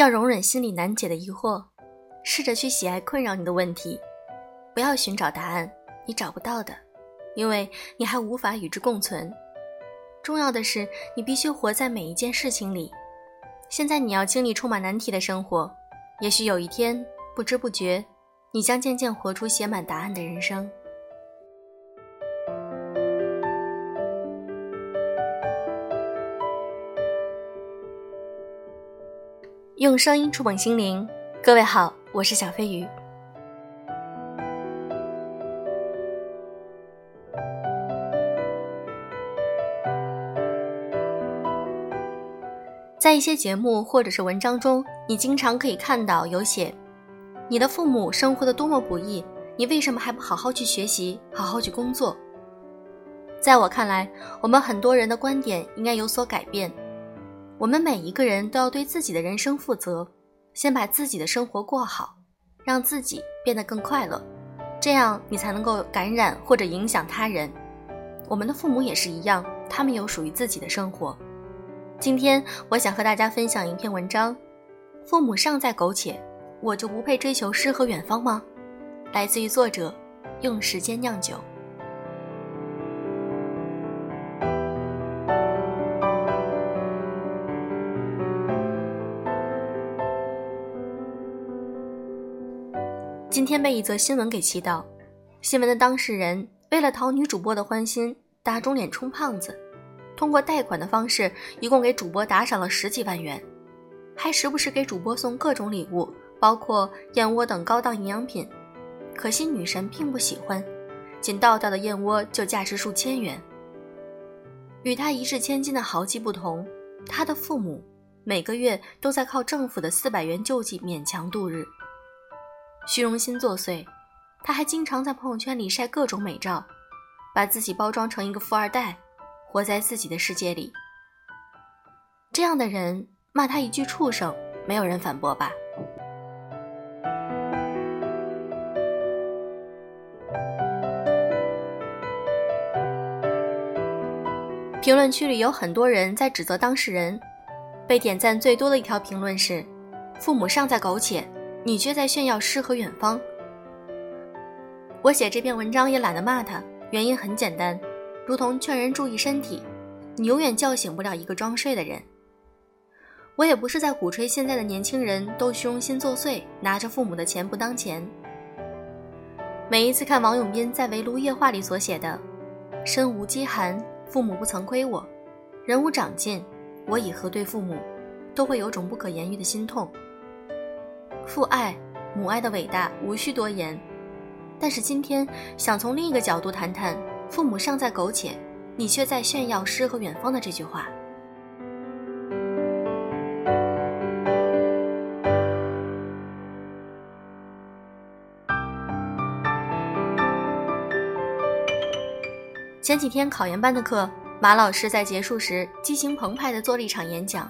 要容忍心里难解的疑惑，试着去喜爱困扰你的问题，不要寻找答案，你找不到的，因为你还无法与之共存。重要的是，你必须活在每一件事情里。现在你要经历充满难题的生活，也许有一天，不知不觉，你将渐渐活出写满答案的人生。用声音触碰心灵，各位好，我是小飞鱼。在一些节目或者是文章中，你经常可以看到有写：“你的父母生活的多么不易，你为什么还不好好去学习，好好去工作？”在我看来，我们很多人的观点应该有所改变。我们每一个人都要对自己的人生负责，先把自己的生活过好，让自己变得更快乐，这样你才能够感染或者影响他人。我们的父母也是一样，他们有属于自己的生活。今天我想和大家分享一篇文章：父母尚在苟且，我就不配追求诗和远方吗？来自于作者，用时间酿酒。天被一则新闻给气到，新闻的当事人为了讨女主播的欢心，打肿脸充胖子，通过贷款的方式，一共给主播打赏了十几万元，还时不时给主播送各种礼物，包括燕窝等高档营养品。可惜女神并不喜欢，仅倒掉的燕窝就价值数千元。与他一掷千金的豪气不同，他的父母每个月都在靠政府的四百元救济勉强度日。虚荣心作祟，他还经常在朋友圈里晒各种美照，把自己包装成一个富二代，活在自己的世界里。这样的人骂他一句畜生，没有人反驳吧？评论区里有很多人在指责当事人，被点赞最多的一条评论是：“父母尚在苟且。”你却在炫耀诗和远方。我写这篇文章也懒得骂他，原因很简单，如同劝人注意身体，你永远叫醒不了一个装睡的人。我也不是在鼓吹现在的年轻人都虚荣心作祟，拿着父母的钱不当钱。每一次看王永斌在《围炉夜话》里所写的“身无饥寒，父母不曾亏我；人无长进，我以何对父母”，都会有种不可言喻的心痛。父爱、母爱的伟大无需多言，但是今天想从另一个角度谈谈“父母尚在苟且，你却在炫耀诗和远方”的这句话。前几天考研班的课，马老师在结束时激情澎湃地做了一场演讲。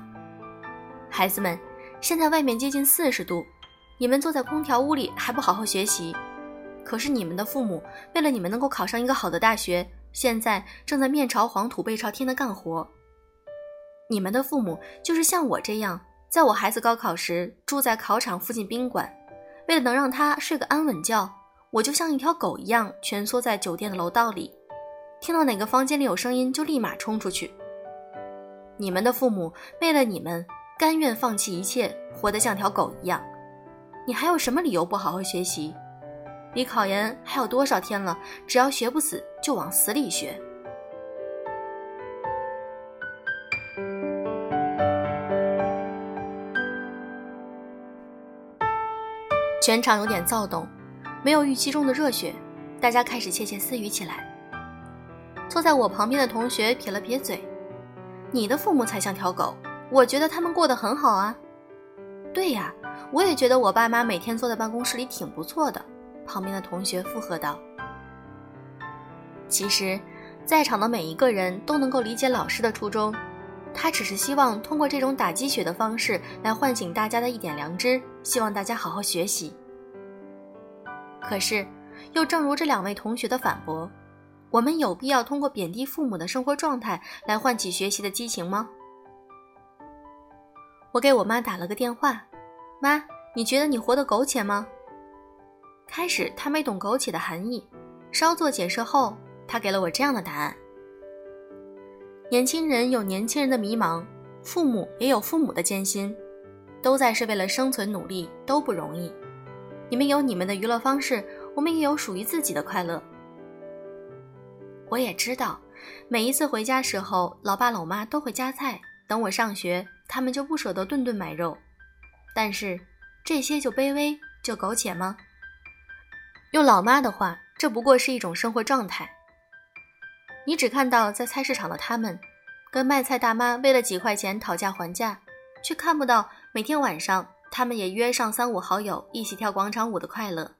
孩子们，现在外面接近四十度。你们坐在空调屋里还不好好学习，可是你们的父母为了你们能够考上一个好的大学，现在正在面朝黄土背朝天的干活。你们的父母就是像我这样，在我孩子高考时住在考场附近宾馆，为了能让他睡个安稳觉，我就像一条狗一样蜷缩在酒店的楼道里，听到哪个房间里有声音就立马冲出去。你们的父母为了你们甘愿放弃一切，活得像条狗一样。你还有什么理由不好好学习？离考研还有多少天了？只要学不死，就往死里学。全场有点躁动，没有预期中的热血，大家开始窃窃私语起来。坐在我旁边的同学撇了撇嘴：“你的父母才像条狗，我觉得他们过得很好啊。”对呀。我也觉得我爸妈每天坐在办公室里挺不错的。旁边的同学附和道：“其实，在场的每一个人都能够理解老师的初衷，他只是希望通过这种打鸡血的方式来唤醒大家的一点良知，希望大家好好学习。可是，又正如这两位同学的反驳，我们有必要通过贬低父母的生活状态来唤起学习的激情吗？”我给我妈打了个电话。妈，你觉得你活得苟且吗？”开始他没懂苟且的含义，稍作解释后，他给了我这样的答案：年轻人有年轻人的迷茫，父母也有父母的艰辛，都在是为了生存努力，都不容易。你们有你们的娱乐方式，我们也有属于自己的快乐。我也知道，每一次回家时候，老爸老妈都会夹菜，等我上学，他们就不舍得顿顿买肉。但是，这些就卑微，就苟且吗？用老妈的话，这不过是一种生活状态。你只看到在菜市场的他们，跟卖菜大妈为了几块钱讨价还价，却看不到每天晚上他们也约上三五好友一起跳广场舞的快乐。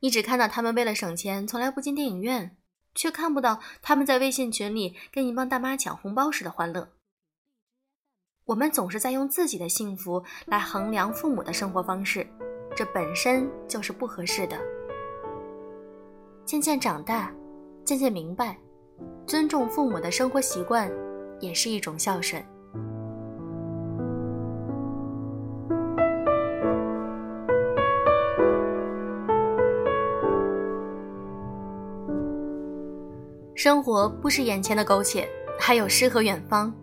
你只看到他们为了省钱从来不进电影院，却看不到他们在微信群里跟一帮大妈抢红包时的欢乐。我们总是在用自己的幸福来衡量父母的生活方式。这本身就是不合适的。渐渐长大，渐渐明白，尊重父母的生活习惯，也是一种孝顺。生活不是眼前的苟且，还有诗和远方。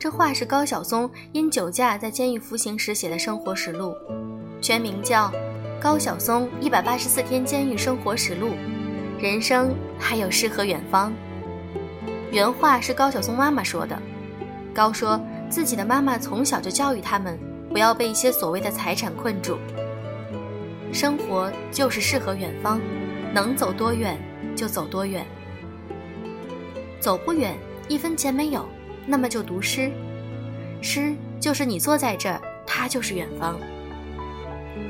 这话是高晓松因酒驾在监狱服刑时写的生活实录。全名叫《高晓松一百八十四天监狱生活实录》，人生还有诗和远方。原话是高晓松妈妈说的。高说自己的妈妈从小就教育他们，不要被一些所谓的财产困住。生活就是诗和远方，能走多远就走多远。走不远，一分钱没有，那么就读诗。诗就是你坐在这儿，它就是远方。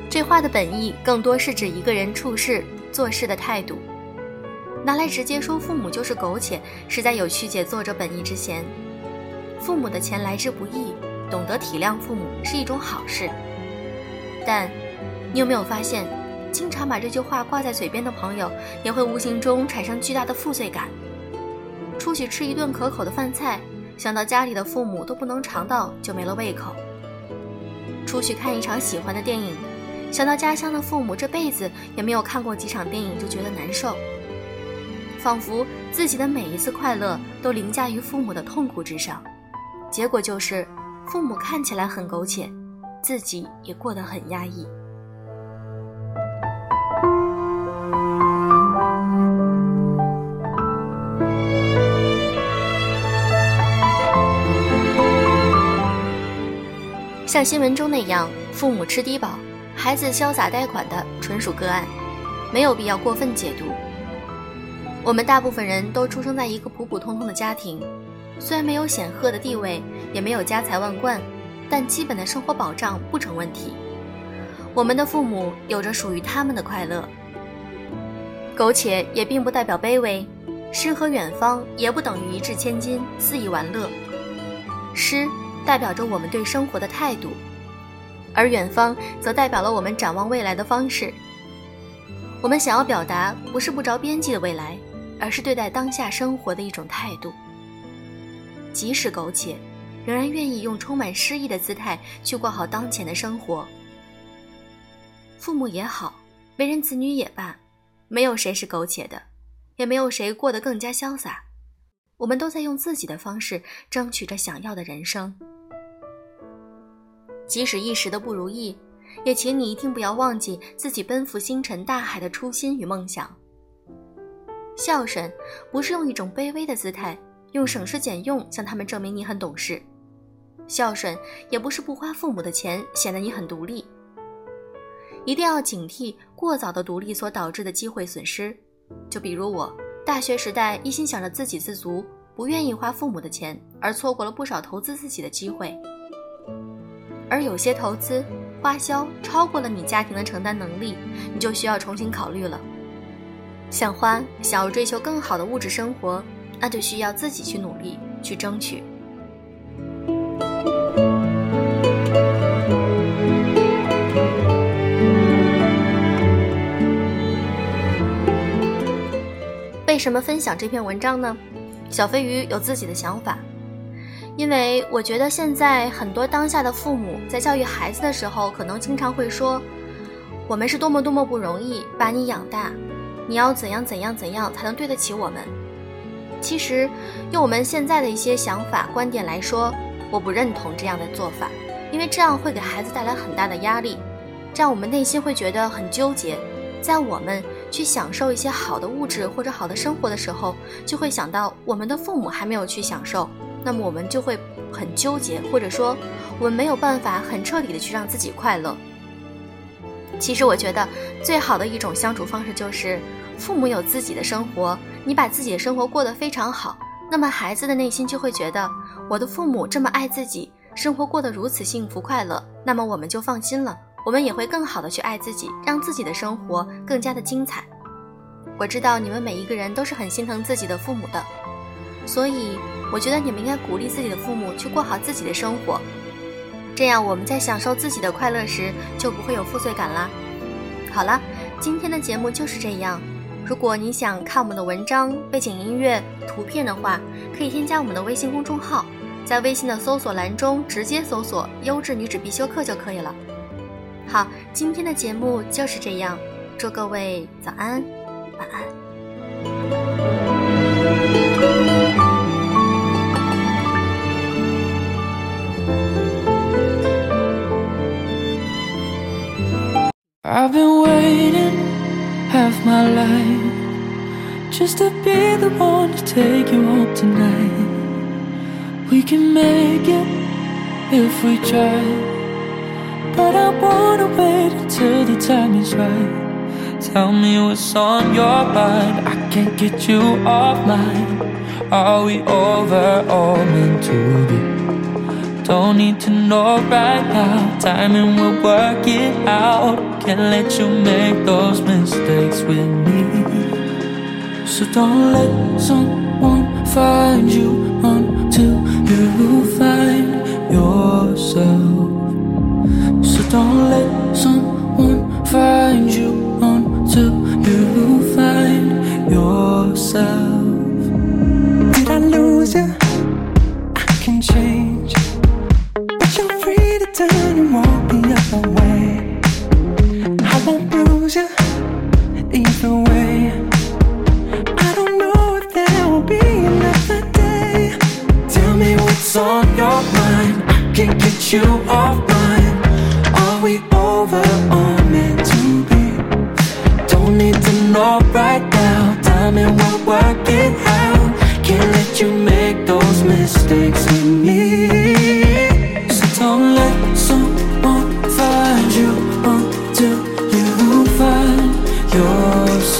这话的本意更多是指一个人处事做事的态度，拿来直接说父母就是苟且，实在有曲解作者本意之嫌。父母的钱来之不易，懂得体谅父母是一种好事。但，你有没有发现，经常把这句话挂在嘴边的朋友，也会无形中产生巨大的负罪感。出去吃一顿可口的饭菜，想到家里的父母都不能尝到，就没了胃口。出去看一场喜欢的电影。想到家乡的父母这辈子也没有看过几场电影，就觉得难受，仿佛自己的每一次快乐都凌驾于父母的痛苦之上，结果就是父母看起来很苟且，自己也过得很压抑。像新闻中那样，父母吃低保。孩子潇洒贷款的纯属个案，没有必要过分解读。我们大部分人都出生在一个普普通通的家庭，虽然没有显赫的地位，也没有家财万贯，但基本的生活保障不成问题。我们的父母有着属于他们的快乐。苟且也并不代表卑微，诗和远方也不等于一掷千金、肆意玩乐。诗代表着我们对生活的态度。而远方则代表了我们展望未来的方式。我们想要表达不是不着边际的未来，而是对待当下生活的一种态度。即使苟且，仍然愿意用充满诗意的姿态去过好当前的生活。父母也好，为人子女也罢，没有谁是苟且的，也没有谁过得更加潇洒。我们都在用自己的方式争取着想要的人生。即使一时的不如意，也请你一定不要忘记自己奔赴星辰大海的初心与梦想。孝顺不是用一种卑微的姿态，用省吃俭用向他们证明你很懂事；孝顺也不是不花父母的钱，显得你很独立。一定要警惕过早的独立所导致的机会损失。就比如我大学时代一心想着自给自足，不愿意花父母的钱，而错过了不少投资自己的机会。而有些投资花销超过了你家庭的承担能力，你就需要重新考虑了。想花，想要追求更好的物质生活，那就需要自己去努力去争取。为什么分享这篇文章呢？小飞鱼有自己的想法。因为我觉得现在很多当下的父母在教育孩子的时候，可能经常会说：“我们是多么多么不容易把你养大，你要怎样怎样怎样才能对得起我们。”其实，用我们现在的一些想法观点来说，我不认同这样的做法，因为这样会给孩子带来很大的压力，这样我们内心会觉得很纠结。在我们去享受一些好的物质或者好的生活的时候，就会想到我们的父母还没有去享受。那么我们就会很纠结，或者说我们没有办法很彻底的去让自己快乐。其实我觉得最好的一种相处方式就是父母有自己的生活，你把自己的生活过得非常好，那么孩子的内心就会觉得我的父母这么爱自己，生活过得如此幸福快乐，那么我们就放心了，我们也会更好的去爱自己，让自己的生活更加的精彩。我知道你们每一个人都是很心疼自己的父母的，所以。我觉得你们应该鼓励自己的父母去过好自己的生活，这样我们在享受自己的快乐时就不会有负罪感啦。好了，今天的节目就是这样。如果你想看我们的文章、背景音乐、图片的话，可以添加我们的微信公众号，在微信的搜索栏中直接搜索“优质女子必修课”就可以了。好，今天的节目就是这样，祝各位早安，晚安。I've been waiting half my life just to be the one to take you home tonight. We can make it if we try, but I wanna wait until the time is right. Tell me what's on your mind. I can't get you off mine. Are we over or meant to be? Don't need to know right now. Timing will work it out. Can't let you make those mistakes with me. So don't let someone find you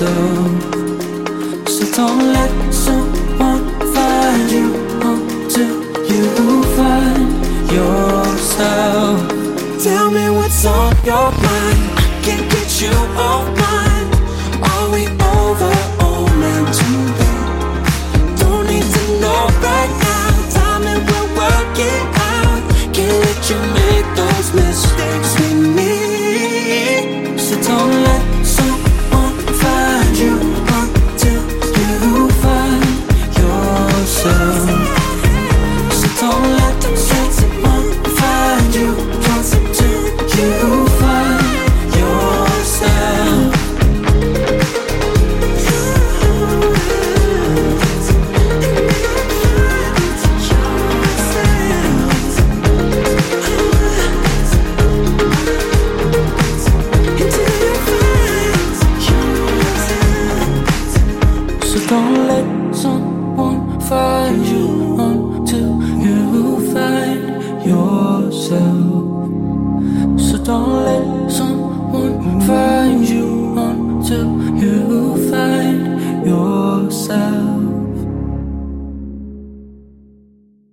So don't let someone find you until you find yourself. Tell me what's on your mind. I can't get you off